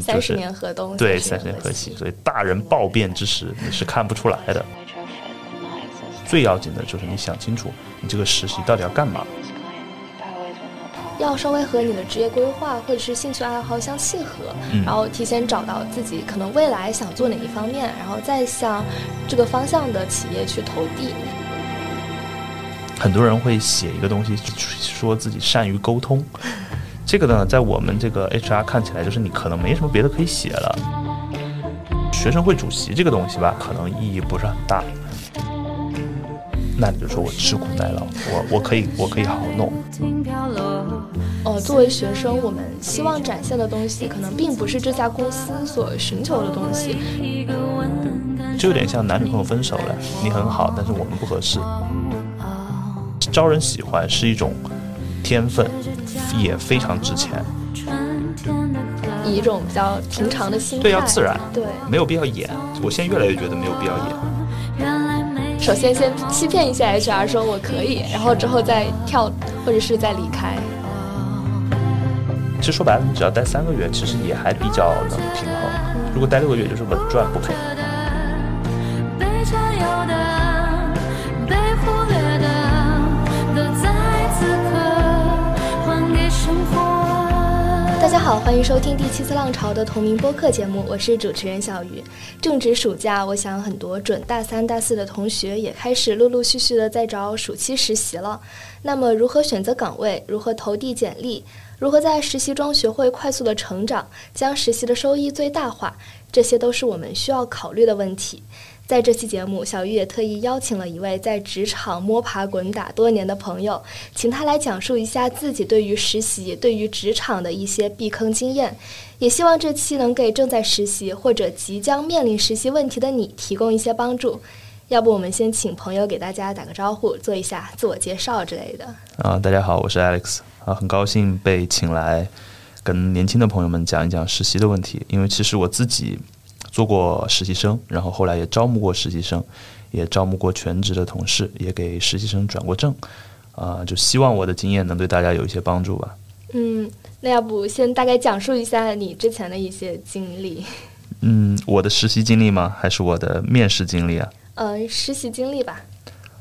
三十年河东，对三三十年河西西，。所以大人暴变之时你是看不出来的。最要紧的就是你想清楚，你这个实习到底要干嘛。要稍微和你的职业规划或者是兴趣爱好相契合，嗯然后提前找到自己可能未来想做哪一方面，然后再向这个方向的企业去投递。很多人会写一个东西，说自己善于沟通。这个呢，在我们这个 HR 看起来，就是你可能没什么别的可以写了。学生会主席这个东西吧，可能意义不是很大。那你就说我吃苦耐劳，我我可以我可以好好弄。呃，作为学生，我们希望展现的东西，可能并不是这家公司所寻求的东西。就有点像男女朋友分手了，你很好，但是我们不合适。招人喜欢是一种天分，也非常值钱，以一种比较平常的心态，对，要自然，对，没有必要演。我现在越来越觉得没有必要演。首先先欺骗一下 HR 说我可以，然后之后再跳或者是再离开。其实说白了，你只要待三个月，其实也还比较能平衡。如果待六个月，就是稳赚不赔。大家好，欢迎收听第七次浪潮的同名播客节目，我是主持人小鱼。正值暑假，我想很多准大三、大四的同学也开始陆陆续续的在找暑期实习了。那么，如何选择岗位？如何投递简历？如何在实习中学会快速的成长，将实习的收益最大化？这些都是我们需要考虑的问题。在这期节目，小玉也特意邀请了一位在职场摸爬滚打多年的朋友，请他来讲述一下自己对于实习、对于职场的一些避坑经验。也希望这期能给正在实习或者即将面临实习问题的你提供一些帮助。要不我们先请朋友给大家打个招呼，做一下自我介绍之类的。啊，大家好，我是 Alex 啊，很高兴被请来跟年轻的朋友们讲一讲实习的问题。因为其实我自己做过实习生，然后后来也招募过实习生，也招募过全职的同事，也给实习生转过正。啊，就希望我的经验能对大家有一些帮助吧。嗯，那要不先大概讲述一下你之前的一些经历，嗯，我的实习经历吗？还是我的面试经历啊？呃，实习经历吧。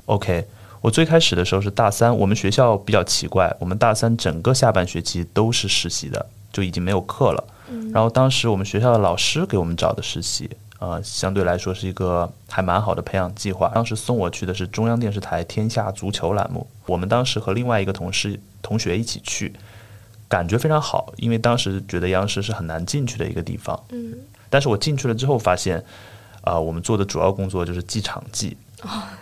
OK，我最开始的时候是大三，我们学校比较奇怪，我们大三整个下半学期都是实习的，就已经没有课了。然后当时我们学校的老师给我们找的实习，呃，相对来说是一个还蛮好的培养计划。当时送我去的是中央电视台《天下足球》栏目，我们当时和另外一个同事同学一起去，感觉非常好，因为当时觉得央视是很难进去的一个地方。嗯，但是我进去了之后发现，啊、我们做的主要工作就是记场记。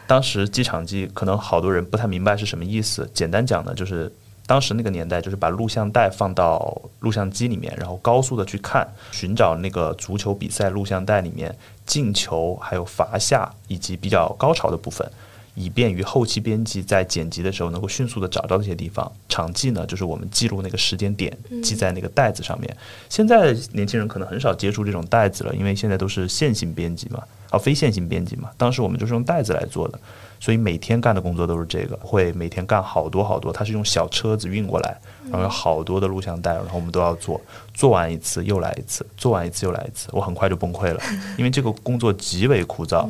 当时记场记可能好多人不太明白是什么意思。简单讲呢，就是当时那个年代，就是把录像带放到录像机里面，然后高速的去看，寻找那个足球比赛录像带里面进球、还有罚下以及比较高潮的部分。以便于后期编辑在剪辑的时候能够迅速的找到这些地方。场记呢，就是我们记录那个时间点，记在那个袋子上面。现在年轻人可能很少接触这种袋子了，因为现在都是线性编辑嘛，啊，非线性编辑嘛。当时我们就是用袋子来做的，所以每天干的工作都是这个，会每天干好多好多。它是用小车子运过来，然后有好多的录像带，然后我们都要做，做完一次又来一次，做完一次又来一次，我很快就崩溃了，因为这个工作极为枯燥。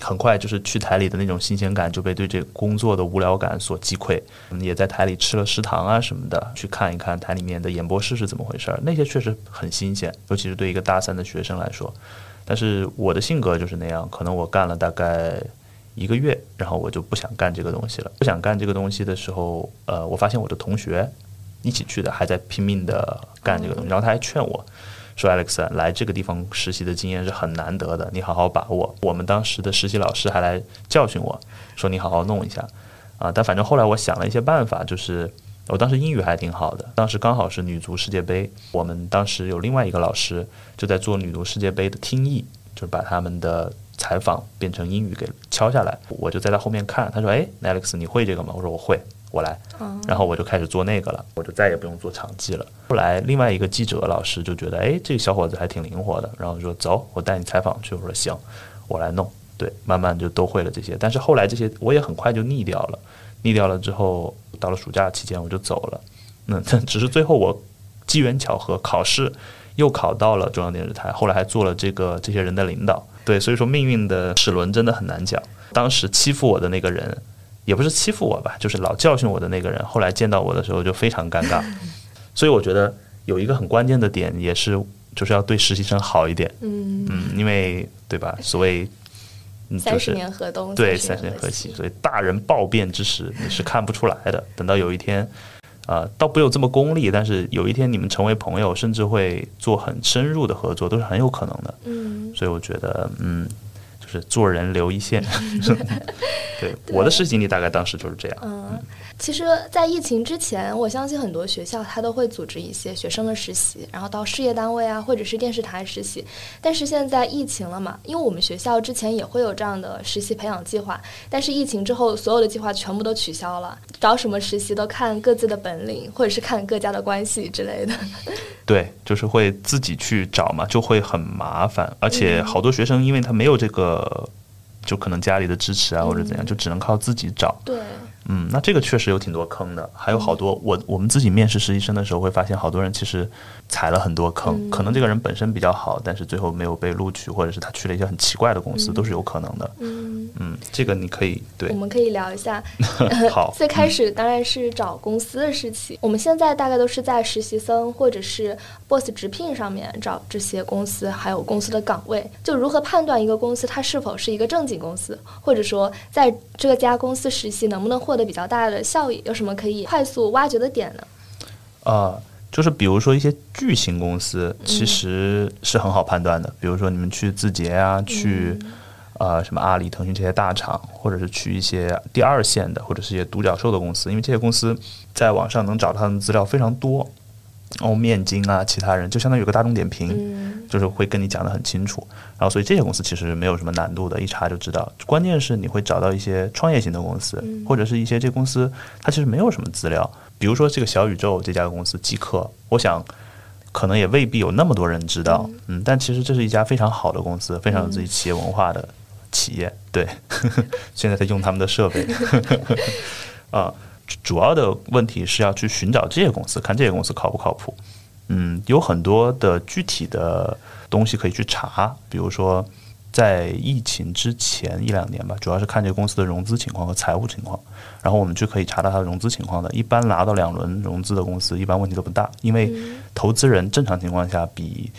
很快就是去台里的那种新鲜感就被对这工作的无聊感所击溃。嗯也在台里吃了食堂啊什么的，去看一看台里面的演播室是怎么回事儿，那些确实很新鲜，尤其是对一个大三的学生来说。但是我的性格就是那样，可能我干了大概一个月，然后我就不想干这个东西了。不想干这个东西的时候，呃，我发现我的同学一起去的还在拼命的干这个东西，然后他还劝我。说 Alex 来这个地方实习的经验是很难得的，你好好把握。我们当时的实习老师还来教训我说你好好弄一下啊。但反正后来我想了一些办法，就是我当时英语还挺好的，当时刚好是女足世界杯，我们当时有另外一个老师就在做女足世界杯的听译，就是把他们的采访变成英语给敲下来，我就在他后面看。他说：“哎，Alex 你会这个吗？”我说：“我会。”我来，然后我就开始做那个了，我就再也不用做场记了。后来另外一个记者老师就觉得，哎，这个小伙子还挺灵活的，然后说走，我带你采访去。我说行，我来弄。对，慢慢就都会了这些。但是后来这些我也很快就腻掉了，腻掉了之后，到了暑假期间我就走了。那只是最后我机缘巧合考试又考到了中央电视台，后来还做了这个这些人的领导。对，所以说命运的齿轮真的很难讲。当时欺负我的那个人，也不是欺负我吧，就是老教训我的那个人，后来见到我的时候就非常尴尬。所以我觉得有一个很关键的点，也是就是要对实习生好一点。嗯，嗯，因为对吧？所谓 三十是年河东，对，三三十年河西，所以大人暴变之时，你是看不出来的。等到有一天，啊、倒不有这么功利，但是有一天你们成为朋友，甚至会做很深入的合作，都是很有可能的。嗯，所以我觉得，嗯，就是做人留一线。对，我的实习经历大概当时就是这样。嗯，其实，在疫情之前，我相信很多学校它都会组织一些学生的实习，然后到事业单位啊，或者是电视台实习。但是现在疫情了嘛，因为我们学校之前也会有这样的实习培养计划，但是疫情之后，所有的计划全部都取消了，找什么实习都看各自的本领，或者是看各家的关系之类的。对，就是会自己去找嘛，就会很麻烦，而且好多学生因为他没有这个，就可能家里的支持啊或者怎样，就只能靠自己找。对，嗯，那这个确实有挺多坑的，还有好多我我们自己面试实习生的时候会发现，好多人其实踩了很多坑，嗯可能这个人本身比较好，但是最后没有被录取，或者是他去了一些很奇怪的公司，都是有可能的。嗯，嗯，这个你可以对我，们可以聊一下。好，最开始当然是找公司的事情，我们现在大概都是在实习生或者是 boss 直聘上面找这些公司，还有公司的岗位。就如何判断一个公司它是否是一个正经公司，或者说在这家公司实习能不能获得比较大的效益，有什么可以快速挖掘的点呢？啊、就是比如说一些巨型公司，其实是很好判断的。比如说你们去字节啊，去呃什么阿里、腾讯这些大厂，或者是去一些第二线的，或者是一些独角兽的公司，因为这些公司在网上能找到他们的资料非常多。哦，面筋啊，其他人就相当于有个大众点评，嗯就是会跟你讲的很清楚。然后，所以这些公司其实没有什么难度的，一查就知道。关键是你会找到一些创业型的公司，或者是一些这公司它其实没有什么资料。比如说这个小宇宙这家公司极客，我想可能也未必有那么多人知道，嗯但其实这是一家非常好的公司，非常有自己企业文化的企业。对，现在在用他们的设备，啊。主要的问题是要去寻找这些公司，看这些公司靠不靠谱。嗯，有很多的具体的东西可以去查，比如说在疫情之前一两年吧，主要是看这个公司的融资情况和财务情况，然后我们就可以查到它的融资情况的。一般拿到两轮融资的公司，一般问题都不大，因为投资人正常情况下比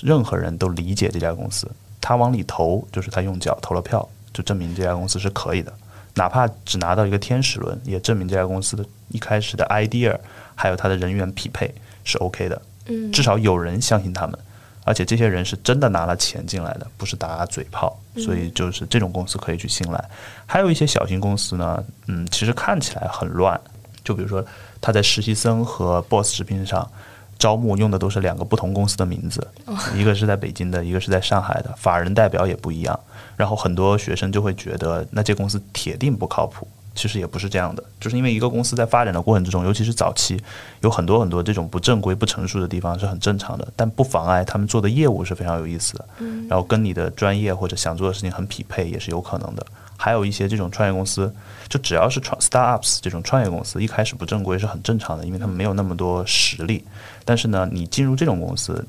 任何人都理解这家公司，他往里投就是他用脚投了票，就证明这家公司是可以的。哪怕只拿到一个天使轮，也证明这家公司的一开始的 idea 还有它的人员匹配是 OK 的。嗯至少有人相信他们，而且这些人是真的拿了钱进来的，不是打嘴炮，所以就是这种公司可以去信赖。还有一些小型公司呢，嗯，其实看起来很乱，就比如说他在实习生和 Boss 直聘上招募用的都是两个不同公司的名字，一个是在北京的，一个是在上海的，法人代表也不一样，然后很多学生就会觉得那这公司铁定不靠谱。其实也不是这样的，就是因为一个公司在发展的过程之中，尤其是早期，有很多很多这种不正规、不成熟的地方是很正常的，但不妨碍他们做的业务是非常有意思的，然后跟你的专业或者想做的事情很匹配，也是有可能的。还有一些这种创业公司，就只要是创 startups 这种创业公司，一开始不正规是很正常的，因为他们没有那么多实力。但是呢，你进入这种公司，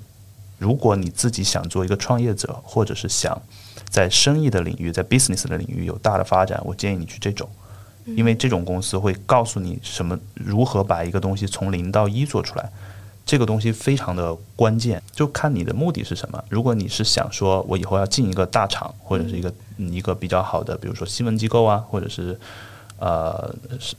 如果你自己想做一个创业者，或者是想在生意的领域、在 business 的领域有大的发展，我建议你去这种。因为这种公司会告诉你什么如何把一个东西从零到一做出来，这个东西非常的关键，就看你的目的是什么。如果你是想说我以后要进一个大厂，或者是一个、嗯一个比较好的，比如说新闻机构啊，或者是呃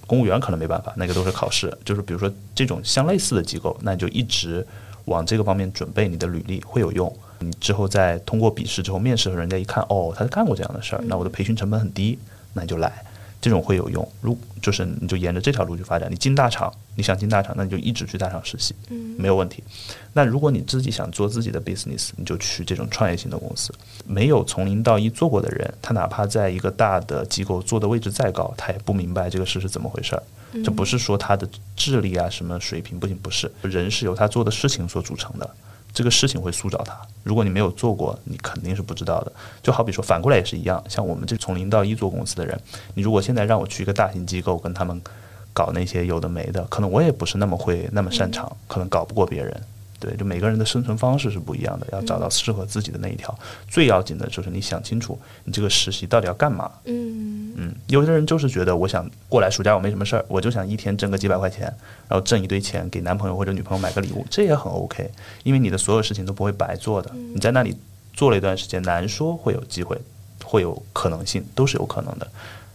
公务员，可能没办法，那个都是考试。就是比如说这种相类似的机构，那你就一直往这个方面准备你的履历会有用。你之后再通过笔试之后面试，人家一看哦，他干过这样的事儿，那我的培训成本很低，那你就来。这种会有用。如就是你就沿着这条路去发展，你进大厂，你想进大厂，那你就一直去大厂实习，嗯没有问题。那如果你自己想做自己的 business，你就去这种创业型的公司。没有从零到一做过的人，他哪怕在一个大的机构做的位置再高，他也不明白这个事是怎么回事儿。这不是说他的智力啊什么水平不行，不是人是由他做的事情所组成的。这个事情会塑造他。如果你没有做过，你肯定是不知道的。就好比说，反过来也是一样。像我们这从零到一做公司的人，你如果现在让我去一个大型机构跟他们搞那些有的没的，可能我也不是那么会那么擅长，可能搞不过别人。对，就每个人的生存方式是不一样的，要找到适合自己的那一条。最要紧的就是你想清楚，你这个实习到底要干嘛。嗯嗯，有的人就是觉得我想过来暑假我没什么事儿，我就想一天挣个几百块钱，然后挣一堆钱给男朋友或者女朋友买个礼物，这也很 OK，因为你的所有事情都不会白做的。你在那里做了一段时间，难说会有机会，会有可能性，都是有可能的。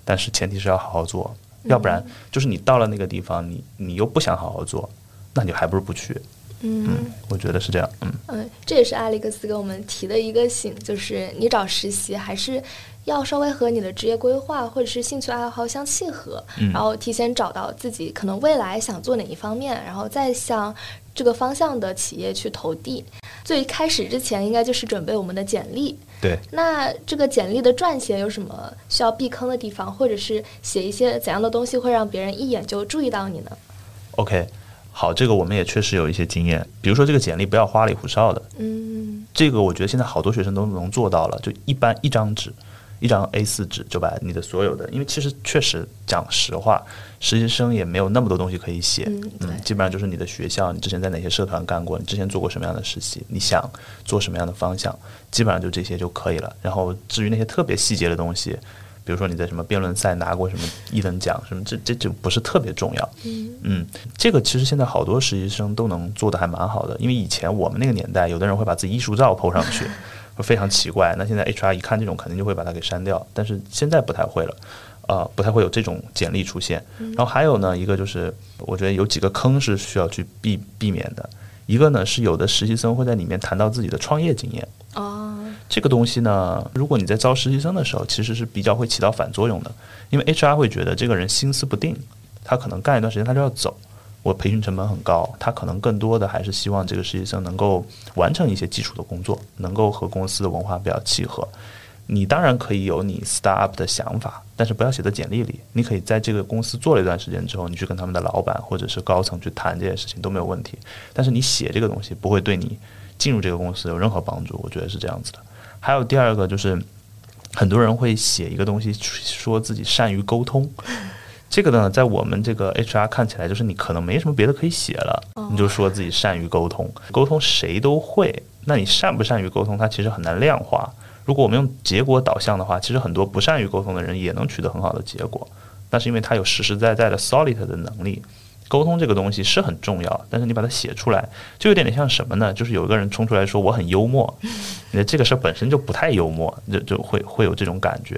但是前提是要好好做，要不然就是你到了那个地方，你你又不想好好做，那你还不如不去。嗯我觉得是这样。嗯，嗯，这也是艾利克斯给我们提的一个醒，就是你找实习还是要稍微和你的职业规划或者是兴趣爱好相契合，嗯然后提前找到自己可能未来想做哪一方面，然后再向这个方向的企业去投递。最开始之前，应该就是准备我们的简历。对。那这个简历的撰写有什么需要避坑的地方，或者是写一些怎样的东西会让别人一眼就注意到你呢？OK，好，这个我们也确实有一些经验，比如说这个简历不要花里胡哨的，嗯这个我觉得现在好多学生都能做到了，就一般一张纸，一张 A 4纸就把你的所有的，因为其实确实讲实话，实习生也没有那么多东西可以写，嗯对。基本上就是你的学校，你之前在哪些社团干过，你之前做过什么样的实习，你想做什么样的方向，基本上就这些就可以了。然后至于那些特别细节的东西，比如说你在什么辩论赛拿过什么一等奖什么，这这就不是特别重要。嗯嗯，这个其实现在好多实习生都能做的还蛮好的，因为以前我们那个年代，有的人会把自己艺术照 PO 上去，会非常奇怪。那现在 HR 一看这种，肯定就会把它给删掉，但是现在不太会了。呃，不太会有这种简历出现。然后还有呢，一个就是我觉得有几个坑是需要去避避免的。一个呢是有的实习生会在里面谈到自己的创业经验，哦这个东西呢，如果你在招实习生的时候，其实是比较会起到反作用的，因为 HR 会觉得这个人心思不定，他可能干一段时间他就要走，我培训成本很高，他可能更多的还是希望这个实习生能够完成一些基础的工作，能够和公司的文化比较契合。你当然可以有你 start up 的想法，但是不要写在简历里。你可以在这个公司做了一段时间之后，你去跟他们的老板或者是高层去谈这件事情都没有问题。但是你写这个东西不会对你进入这个公司有任何帮助，我觉得是这样子的。还有第二个就是，很多人会写一个东西，说自己善于沟通。这个呢，在我们这个 HR 看起来，就是你可能没什么别的可以写了，你就说自己善于沟通。沟通谁都会，那你善不善于沟通，它其实很难量化。如果我们用结果导向的话，其实很多不善于沟通的人也能取得很好的结果，那是因为他有实实在在的 solid 的能力。沟通这个东西是很重要，但是你把它写出来，就有点点像什么呢？就是有一个人冲出来说我很幽默，那这个事儿本身就不太幽默，就就会会有这种感觉。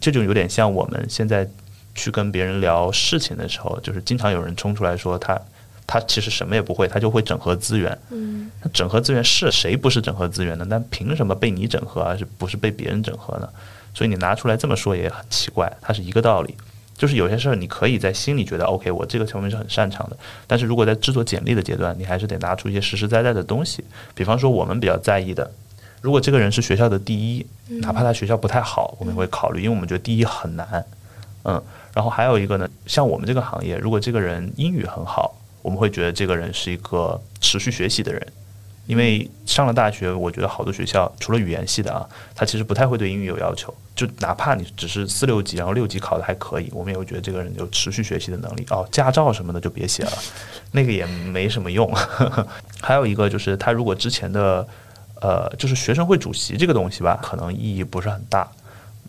这就有点像我们现在去跟别人聊事情的时候，就是经常有人冲出来说他他其实什么也不会，他就会整合资源。嗯那整合资源是谁不是整合资源呢？但凭什么被你整合，而是不是被别人整合呢？所以你拿出来这么说也很奇怪，它是一个道理。就是有些事儿你可以在心里觉得 OK，我这个方面是很擅长的，但是如果在制作简历的阶段，你还是得拿出一些实实在在的东西。比方说我们比较在意的，如果这个人是学校的第一，哪怕他学校不太好，我们也会考虑，因为我们觉得第一很难。嗯，然后还有一个呢，像我们这个行业，如果这个人英语很好，我们会觉得这个人是一个持续学习的人。因为上了大学，我觉得好多学校除了语言系的啊，他其实不太会对英语有要求。就哪怕你只是四六级，然后六级考的还可以，我们也会觉得这个人有持续学习的能力。哦，驾照什么的就别写了，那个也没什么用。还有一个就是他如果之前的呃，就是学生会主席这个东西吧，可能意义不是很大。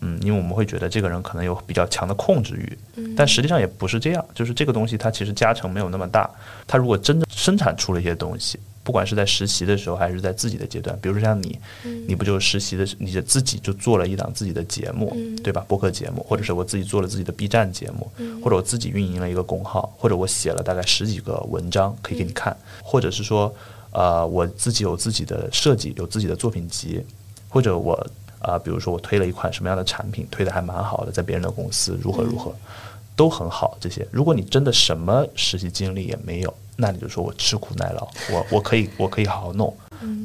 嗯，因为我们会觉得这个人可能有比较强的控制欲，但实际上也不是这样。就是这个东西它其实加成没有那么大。他如果真的生产出了一些东西，不管是在实习的时候还是在自己的阶段，比如说像你，你不就实习的时，你就自己就做了一档自己的节目，对吧？播客节目，或者是我自己做了自己的 B 站节目，或者我自己运营了一个公号，或者我写了大概十几个文章可以给你看，或者是说，呃，我自己有自己的设计，有自己的作品集，或者我啊、比如说我推了一款什么样的产品，推的还蛮好的，在别人的公司如何如何，都很好。这些，如果你真的什么实习经历也没有，那你就说我吃苦耐劳，我我可以我可以好好弄，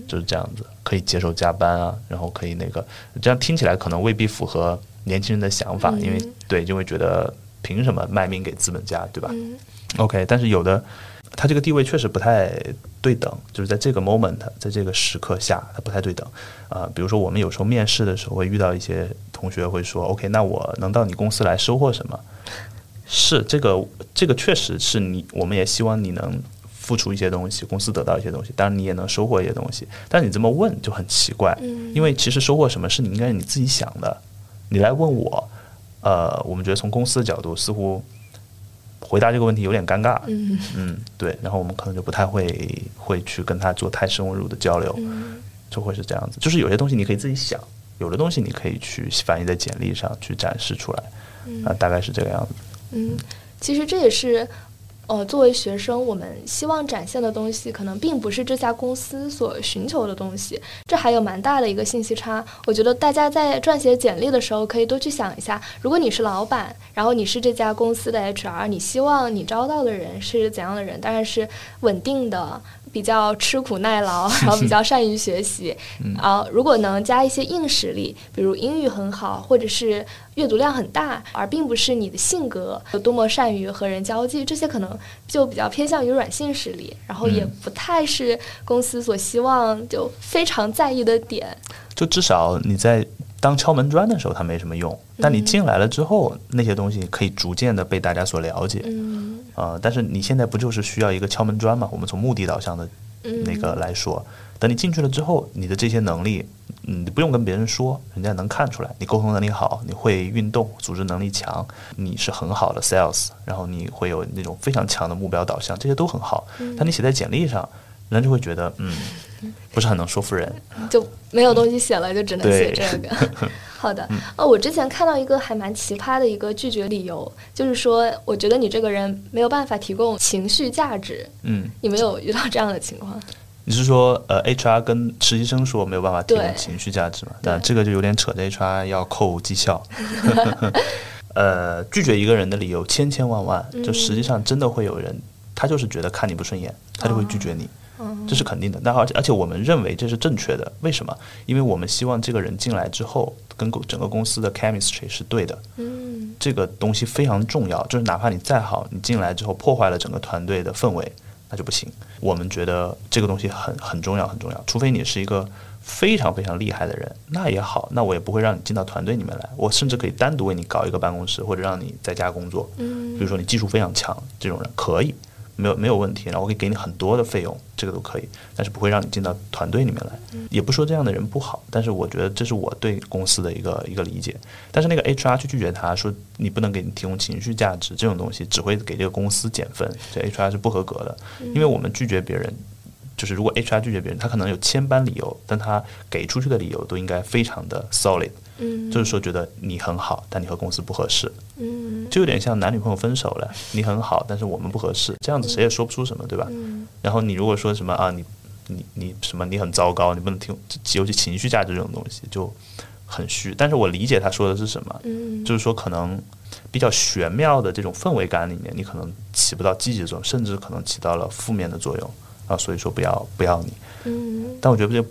就是这样子，可以接受加班啊，然后可以那个，这样听起来可能未必符合年轻人的想法，因为对就会觉得凭什么卖命给资本家，对吧？OK，但是有的他这个地位确实不太对等，就是在这个 moment，在这个时刻下，他不太对等。啊、比如说我们有时候面试的时候会遇到一些同学会说，OK，那我能到你公司来收获什么？是这个，这个确实是你，我们也希望你能付出一些东西，公司得到一些东西，当然你也能收获一些东西。但你这么问就很奇怪，嗯因为其实收获什么是你应该你自己想的，你来问我，呃，我们觉得从公司的角度似乎回答这个问题有点尴尬，嗯嗯，对，然后我们可能就不太会会去跟他做太深入的交流，嗯就会是这样子。就是有些东西你可以自己想，有的东西你可以去反映在简历上去展示出来，啊、大概是这个样子。嗯，其实这也是。呃，作为学生，我们希望展现的东西，可能并不是这家公司所寻求的东西，这还有蛮大的一个信息差。我觉得大家在撰写简历的时候，可以多去想一下，如果你是老板，然后你是这家公司的 HR，你希望你招到的人是怎样的人？当然是稳定的，比较吃苦耐劳，然后比较善于学习。啊、如果能加一些硬实力，比如英语很好，或者是阅读量很大，而并不是你的性格有多么善于和人交际，这些可能就比较偏向于软性实力，然后也嗯不太是公司所希望就非常在意的点。就至少你在当敲门砖的时候，它没什么用，但你进来了之后，那些东西可以逐渐的被大家所了解。嗯呃，但是你现在不就是需要一个敲门砖嘛？我们从目的导向的嗯，那个来说，等你进去了之后，你的这些能力，嗯，你不用跟别人说，人家能看出来，你沟通能力好，你会运动，组织能力强，你是很好的 sales，然后你会有那种非常强的目标导向，这些都很好。但你写在简历上，人家就会觉得，嗯，不是很能说服人。就没有东西写了，就只能写这个。好的，哦，我之前看到一个还蛮奇葩的一个拒绝理由，就是说，我觉得你这个人没有办法提供情绪价值。嗯，你没有遇到这样的情况？你是说，呃，HR 跟实习生说没有办法提供情绪价值嘛？对那这个就有点扯着 HR 要扣绩效。呃，拒绝一个人的理由千千万万，就实际上真的会有人，他就是觉得看你不顺眼，他就会拒绝你，这是肯定的。但而且而且我们认为这是正确的，为什么？因为我们希望这个人进来之后，跟公整个公司的 chemistry 是对的，嗯这个东西非常重要，就是哪怕你再好，你进来之后破坏了整个团队的氛围，那就不行。我们觉得这个东西很很重要，很重要。除非你是一个非常非常厉害的人，那也好，那我也不会让你进到团队里面来。我甚至可以单独为你搞一个办公室，或者让你在家工作。嗯比如说你技术非常强，这种人可以，没有没有问题。然后我可以给你很多的费用，这个都可以，但是不会让你进到团队里面来。也不说这样的人不好，但是我觉得这是我对公司的一个一个理解。但是那个 HR 去拒绝他说你不能给你提供情绪价值这种东西，只会给这个公司减分，这 HR 是不合格的。因为我们拒绝别人，就是如果 HR 拒绝别人，他可能有千般理由，但他给出去的理由都应该非常的 solid，嗯就是说觉得你很好，但你和公司不合适。嗯就有点像男女朋友分手了，你很好，但是我们不合适，这样子谁也说不出什么，对吧？嗯然后你如果说什么啊，你你你什么你很糟糕，你不能听，尤其情绪价值这种东西就很虚。但是我理解他说的是什么，嗯就是说可能比较玄妙的这种氛围感里面，你可能起不到积极的作用，甚至可能起到了负面的作用啊，所以说不要不要你。嗯但我觉得这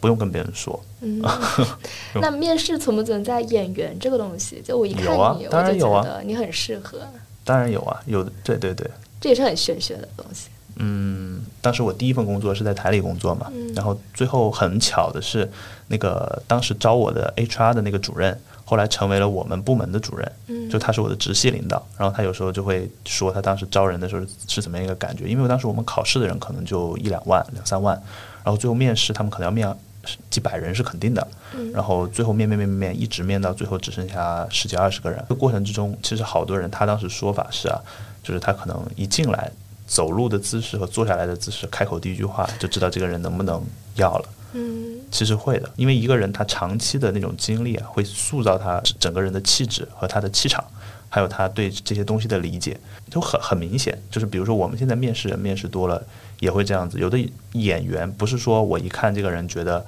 不用跟别人说，嗯。那面试存不存在演员这个东西？就我一看你，我就觉当然有啊得你很适合，当然有啊，有的，对对对。这也是很玄学的东西。嗯，当时我第一份工作是在台里工作嘛，然后最后很巧的是，那个当时招我的 HR 的那个主任，后来成为了我们部门的主任，嗯就他是我的直系领导，然后他有时候就会说他当时招人的时候是怎么样一个感觉，因为当时我们考试的人可能就一两万、两三万，然后最后面试他们可能要面几百人是肯定的，然后最后面面面面面一直面到最后只剩下十几二十个人，这个过程之中，其实好多人他当时说法是啊，就是他可能一进来走路的姿势和坐下来的姿势，开口第一句话就知道这个人能不能要了。嗯其实会的，因为一个人他长期的那种经历啊，会塑造他整个人的气质和他的气场，还有他对这些东西的理解，就很很明显。就是比如说我们现在面试人面试多了，也会这样子。有的演员不是说我一看这个人觉得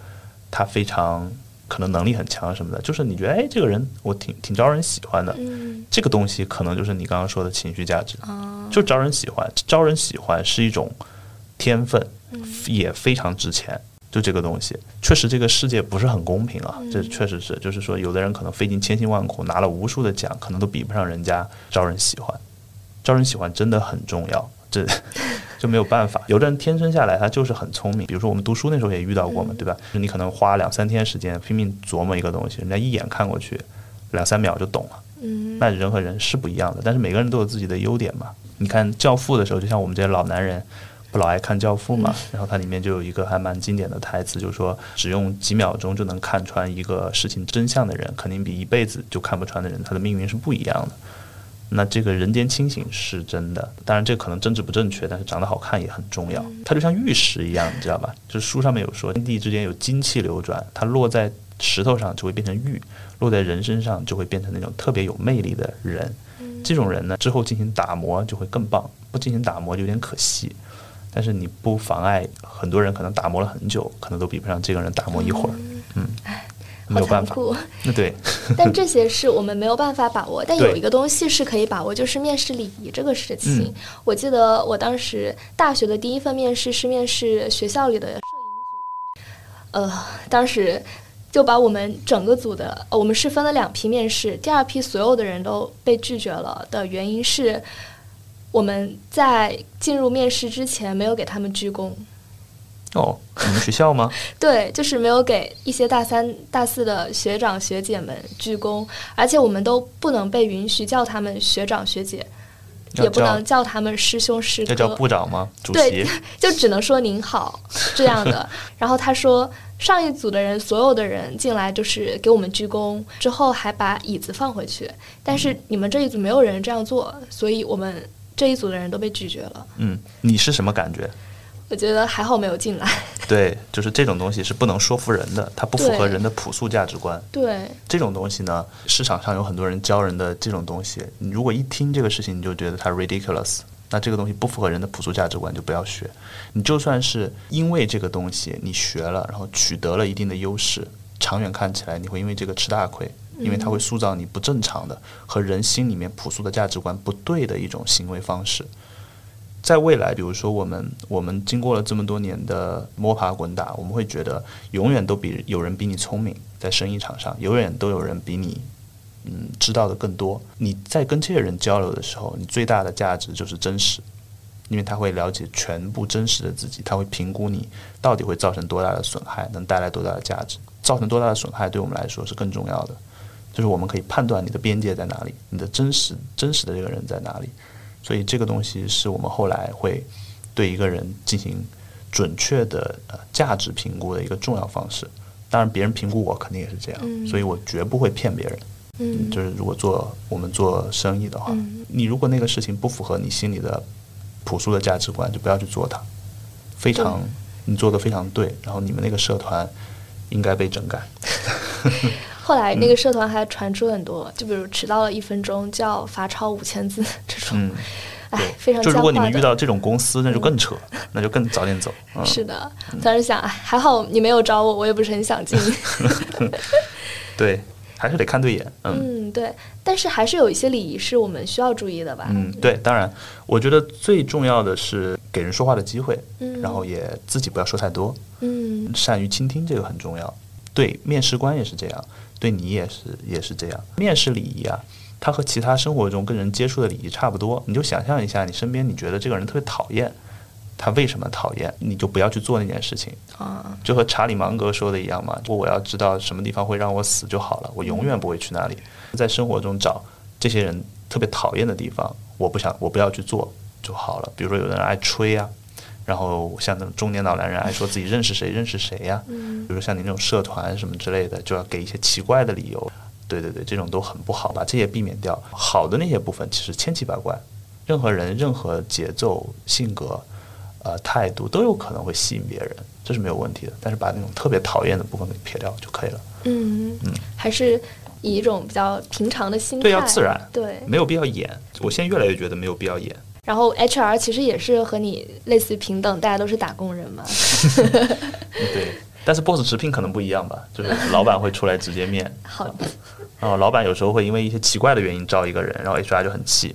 他非常可能能力很强什么的，就是你觉得哎这个人我挺挺招人喜欢的，嗯这个东西可能就是你刚刚说的情绪价值。啊就招人喜欢，招人喜欢是一种天分，也非常值钱。就这个东西，确实这个世界不是很公平啊，这确实是，就是说，有的人可能费尽千辛万苦，拿了无数的奖，可能都比不上人家招人喜欢。招人喜欢真的很重要，这 就没有办法。有的人天生下来他就是很聪明，比如说我们读书那时候也遇到过嘛，对吧？就是你可能花两三天时间拼命琢磨一个东西，人家一眼看过去，两三秒就懂了。嗯那人和人是不一样的，但是每个人都有自己的优点嘛。你看《教父》的时候，就像我们这些老男人，不老爱看《教父》嘛，然后它里面就有一个还蛮经典的台词，就是说只用几秒钟就能看穿一个事情真相的人，肯定比一辈子就看不穿的人，他的命运是不一样的。那这个人间清醒是真的，当然这可能政治不正确，但是长得好看也很重要。它就像玉石一样，你知道吧？就是书上面有说，天地之间有精气流转，它落在石头上就会变成玉，落在人身上就会变成那种特别有魅力的人。这种人呢，之后进行打磨就会更棒，不进行打磨就有点可惜。但是你不妨碍很多人可能打磨了很久，可能都比不上这个人打磨一会儿。嗯，没有办法。那 对，但这些是我们没有办法把握，但有一个东西是可以把握，就是面试礼仪这个事情。嗯我记得我当时大学的第一份面试是面试学校里的摄影组，呃，当时就把我们整个组的，呃我们是分了两批面试，第二批所有的人都被拒绝了的原因是。我们在进入面试之前没有给他们鞠躬，哦，你们学校吗？对，就是没有给一些大三、大四的学长学姐们鞠躬，而且我们都不能被允许叫他们学长学姐，也不能叫叫他们师兄师要叫，部长吗？主对席？就只能说您好这样的。然后他说，上一组的人所有的人进来就是给我们鞠躬，之后还把椅子放回去，但是你们这一组没有人这样做，所以我们这一组的人都被拒绝了。嗯，你是什么感觉？我觉得还好没有进来。对，就是这种东西是不能说服人的，它不符合人的朴素价值观。对，这种东西呢，市场上有很多人教人的这种东西，你如果一听这个事情你就觉得它 ridiculous，那这个东西不符合人的朴素价值观，就不要学。你就算是因为这个东西你学了，然后取得了一定的优势，长远看起来你会因为这个吃大亏，因为它会塑造你不正常的和人心里面朴素的价值观不对的一种行为方式。在未来，比如说我们我们经过了这么多年的摸爬滚打，我们会觉得永远都比有人比你聪明，在生意场上，永远都有人比你嗯知道的更多。你在跟这些人交流的时候，你最大的价值就是真实，因为他会了解全部真实的自己，他会评估你到底会造成多大的损害，能带来多大的价值，造成多大的损害对我们来说是更重要的。就是我们可以判断你的边界在哪里，你的真实真实的这个人在哪里。所以这个东西是我们后来会对一个人进行准确的呃价值评估的一个重要方式。当然，别人评估我肯定也是这样，嗯所以我绝不会骗别人。嗯，就是如果做我们做生意的话，嗯你如果那个事情不符合你心里的朴素的价值观，就不要去做它。非常你做的非常对，然后你们那个社团应该被整改。后来那个社团还传出很多，就比如迟到了一分钟就要罚抄五千字 这种，嗯，哎，非常就如果你们遇到这种公司，那就更扯，那就更早点走。嗯，是的，当时想，哎，还好你没有找我，我也不是很想进。对，还是得看对眼。嗯嗯，对，但是还是有一些礼仪是我们需要注意的吧？嗯，对，当然，我觉得最重要的是给人说话的机会，嗯然后也自己不要说太多，嗯善于倾听，这个很重要。对，面试官也是这样，对你也是也是这样。面试礼仪啊，它和其他生活中跟人接触的礼仪差不多。你就想象一下，你身边你觉得这个人特别讨厌，他为什么讨厌，你就不要去做那件事情。啊，就和查理芒格说的一样嘛，如果我要知道什么地方会让我死就好了，我永远不会去那里。在生活中找这些人特别讨厌的地方，我不想，我不要去做就好了。比如说有的人爱吹呀、然后像那种中年老男人爱说自己认识谁认识谁呀、嗯比如像你那种社团什么之类的，就要给一些奇怪的理由。对对对，这种都很不好，把这些避免掉。好的那些部分其实千奇百怪，任何人、任何节奏、性格、呃态度都有可能会吸引别人，这是没有问题的。但是把那种特别讨厌的部分给撇掉就可以了，嗯嗯，还是以一种比较平常的心态，对要自然对。没有必要演。我现在越来越觉得没有必要演。然后 HR 其实也是和你类似于平等，大家都是打工人嘛。对，但是 boss 直聘可能不一样吧，就是老板会出来直接面，好，然后老板有时候会因为一些奇怪的原因招一个人，然后 HR 就很气。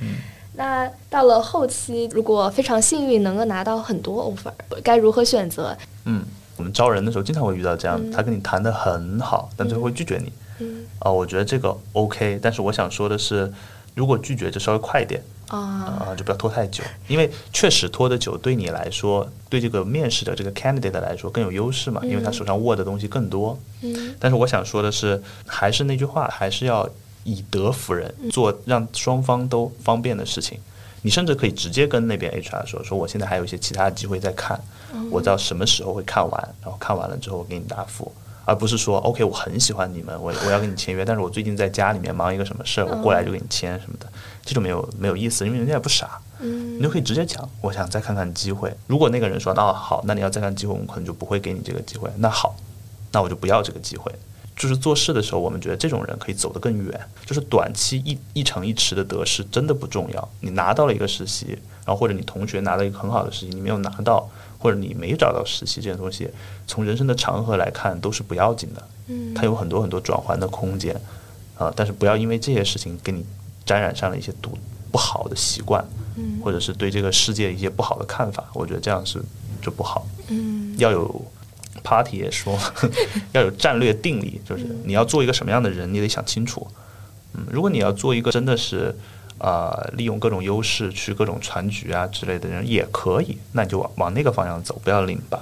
嗯 那到了后期，如果非常幸运能够拿到很多 offer，该如何选择？嗯，我们招人的时候经常会遇到这样，他跟你谈的很好，但最后会拒绝你。嗯啊、我觉得这个 OK，但是我想说的是，如果拒绝就稍微快一点啊，啊、就不要拖太久，因为确实拖得久对你来说，对这个面试的这个 candidate 来说更有优势嘛，因为他手上握的东西更多。嗯但是我想说的是，还是那句话，还是要以德服人，做让双方都方便的事情。你甚至可以直接跟那边 HR 说，说我现在还有一些其他的机会在看，我到什么时候会看完，然后看完了之后我给你答复。而不是说 OK，我很喜欢你们，我我要跟你签约，但是我最近在家里面忙一个什么事儿，我过来就给你签什么的，这种没有没有意思，因为人家也不傻，你就可以直接讲，我想再看看机会。如果那个人说那好，那你要再看机会，我们可能就不会给你这个机会。那好，那我就不要这个机会。就是做事的时候，我们觉得这种人可以走得更远。就是短期一一成一池的得失真的不重要。你拿到了一个实习，然后或者你同学拿到一个很好的实习，你没有拿到。或者你没找到实习这件东西，从人生的长河来看都是不要紧的，嗯它有很多很多转换的空间，啊，但是不要因为这些事情给你沾染上了一些不不好的习惯，嗯或者是对这个世界一些不好的看法，我觉得这样是就不好。嗯要有 party 也说 要有战略定力，就是你要做一个什么样的人，你得想清楚。嗯，如果你要做一个真的是呃利用各种优势去各种传局啊之类的人也可以，那你就往往那个方向走，不要拧巴。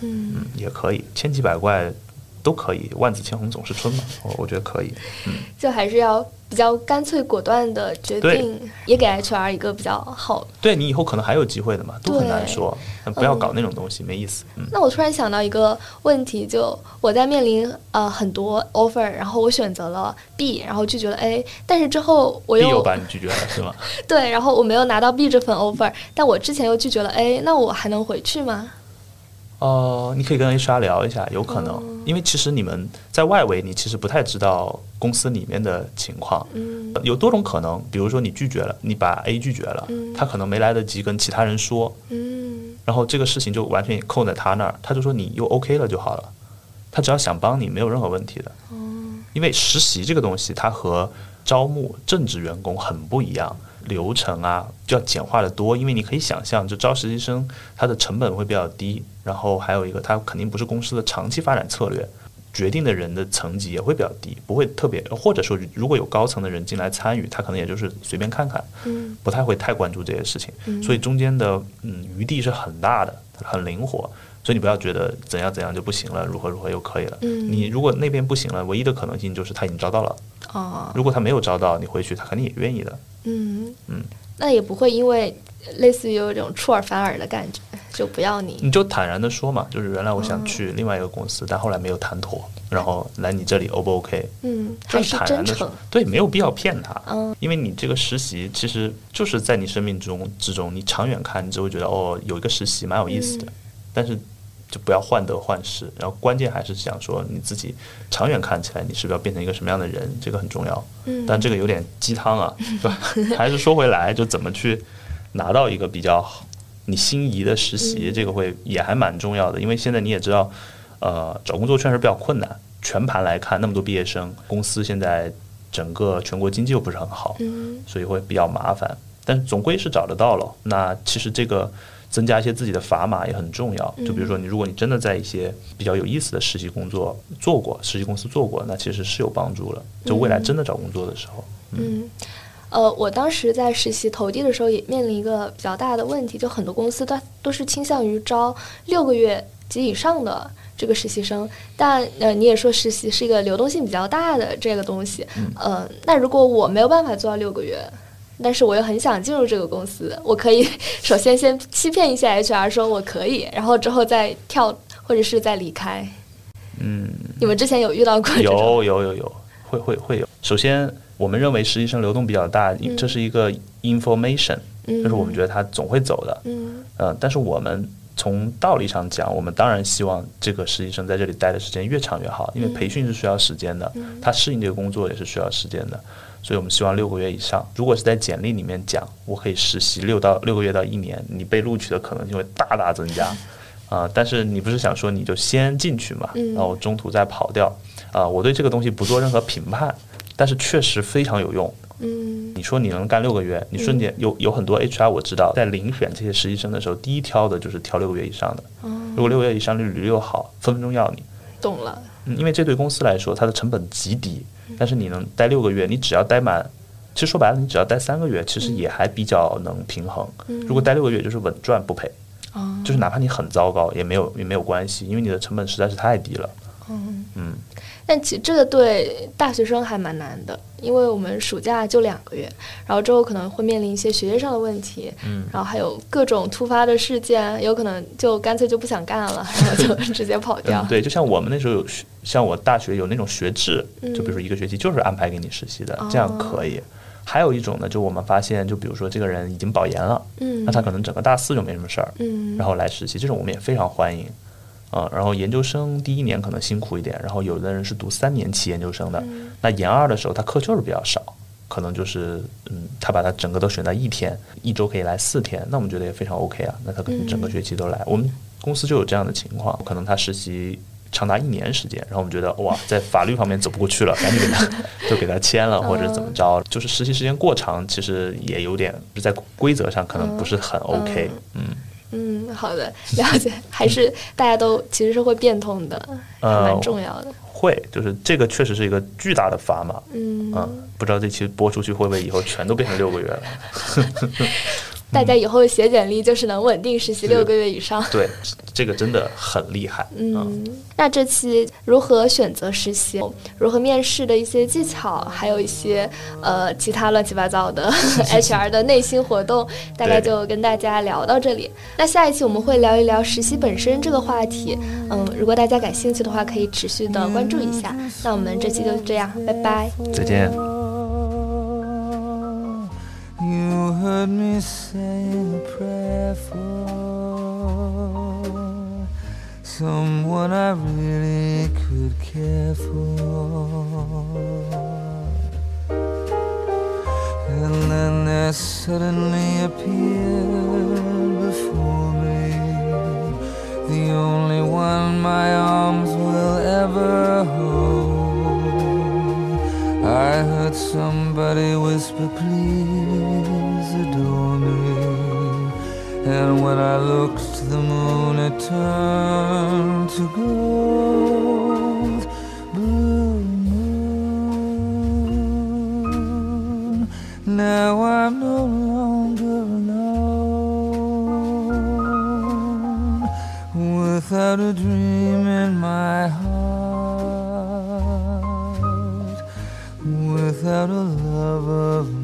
嗯嗯，也可以，千奇百怪都可以，万紫千红总是春嘛，我我觉得可以。嗯就还是要比较干脆果断的决定，也给 HR 一个比较好。对你以后可能还有机会的嘛，都很难说，但不要搞那种东西，没意思。嗯，那我突然想到一个问题，就我在面临呃很多 offer，然后我选择了 B，然后拒绝了 A，但是之后我又必有把你拒绝了是吗？对，然后我没有拿到 B 这份 offer，但我之前又拒绝了 A，那我还能回去吗？哦、你可以跟 HR 聊一下，有可能，因为其实你们在外围，你其实不太知道公司里面的情况，嗯。有多种可能，比如说你拒绝了，你把 A 拒绝了，嗯。他可能没来得及跟其他人说，嗯。然后这个事情就完全扣在他那儿，他就说你又 OK 了就好了，他只要想帮你，没有任何问题的。因为实习这个东西，它和招募正职员工很不一样，流程啊就要简化的多。因为你可以想象，就招实习生，它的成本会比较低，然后还有一个，它肯定不是公司的长期发展策略。决定的人的层级也会比较低，不会特别，或者说如果有高层的人进来参与，他可能也就是随便看看，嗯不太会太关注这些事情，嗯所以中间的嗯余地是很大的，很灵活。所以你不要觉得怎样怎样就不行了，如何如何又可以了。嗯你如果那边不行了，唯一的可能性就是他已经招到了。哦如果他没有招到，你回去他肯定也愿意的。嗯嗯，那也不会因为类似于有一种出尔反尔的感觉，就不要你。你就坦然的说嘛，就是原来我想去另外一个公司，但后来没有谈妥，然后来你这里 O 不 OK？嗯，还就是坦真诚然的说。，对，没有必要骗他。嗯因为你这个实习其实就是在你生命中之中，你长远看，你只会觉得哦，有一个实习蛮有意思的，嗯但是就不要患得患失。然后关键还是想说你自己长远看起来，你是不是要变成一个什么样的人，这个很重要。嗯但这个有点鸡汤啊，对吧？还是说回来，就怎么去拿到一个比较你心仪的实习，嗯这个会也还蛮重要的。因为现在你也知道，呃，找工作确实比较困难。全盘来看，那么多毕业生，公司现在整个全国经济又不是很好，嗯所以会比较麻烦。但总归是找得到了。那其实这个增加一些自己的砝码也很重要。就比如说，你如果你真的在一些比较有意思的实习工作做过，实习公司做过，那其实是有帮助了。就未来真的找工作的时候，嗯。呃，我当时在实习投递的时候，也面临一个比较大的问题，就很多公司它都是倾向于招六个月及以上的这个实习生，但呃，你也说实习是一个流动性比较大的这个东西，嗯、呃，那如果我没有办法做到六个月，但是我又很想进入这个公司，我可以首先先欺骗一下 HR 说我可以，然后之后再跳或者是再离开。嗯，你们之前有遇到过？有有有有，会会会有。首先，我们认为实习生流动比较大，嗯这是一个 information，嗯，就是我们觉得他总会走的。嗯嗯，但是我们从道理上讲，我们当然希望这个实习生在这里待的时间越长越好，因为嗯培训是需要时间的，他适应这个工作也是需要时间的，所以我们希望六个月以上。如果是在简历里面讲，我可以实习六到六个月到一年，你被录取的可能性会大大增加。啊、但是你不是想说你就先进去嘛，嗯然后中途再跑掉啊、我对这个东西不做任何评判，但是确实非常有用。嗯你说你能干六个月，你瞬间有有很多 HR 我知道，在遴选这些实习生的时候，第一挑的就是挑六个月以上的。如果六个月以上履历又好，分分钟要你。懂了。嗯，因为这对公司来说，它的成本极低，但是你能待六个月，你只要待满，其实说白了，你只要待三个月，其实也还比较能平衡。如果待六个月，就是稳赚不赔，哦。就是哪怕你很糟糕，也没有也没有关系，因为你的成本实在是太低了。嗯，但其实这个对大学生还蛮难的，因为我们暑假就两个月，然后之后可能会面临一些学业上的问题，嗯，然后还有各种突发的事件，有可能就干脆就不想干了，然后就 直接跑掉。嗯，对，就像我们那时候有学，像我大学有那种学制，嗯就比如说一个学期就是安排给你实习的，哦这样可以。还有一种呢，就我们发现，就比如说这个人已经保研了，嗯，那他可能整个大四就没什么事儿，嗯，然后来实习，这种我们也非常欢迎。啊、然后研究生第一年可能辛苦一点，然后有的人是读三年期研究生的，嗯。那研二的时候他课就是比较少，可能就是嗯，他把他整个都选在一天，一周可以来四天，那我们觉得也非常 OK 啊，那他可能整个学期都来。我们公司就有这样的情况，可能他实习长达一年时间，然后我们觉得哇，在法律方面走不过去了，赶紧给他 就给他签了，或者怎么着，就是实习时间过长，其实也有点在规则上可能不是很 OK，嗯。嗯，好的，了解，还是大家都其实是会变通的，蛮重要的。会，就是这个确实是一个巨大的砝码，嗯，嗯，不知道这期播出去会不会以后全都变成六个月了？大家以后写简历就是能稳定实习六个月以上。对，这个真的很厉害，嗯，那这期如何选择实习，如何面试的一些技巧，还有一些呃其他乱七八糟的 HR 的内心活动，大概就跟大家聊到这里。那下一期我们会聊一聊实习本身这个话题。嗯，如果大家感兴趣的话，可以持续的关注一下。那我们这期就这样，拜拜。再见。You heard me saying a prayer for someone I really could care for. And then there suddenly appeared before me the only one my arms will ever hold. I heard somebody whisper, please And when I looked, to the moon it turned to gold. Blue moon. Now I'm no longer alone. Without a dream in my heart without a love of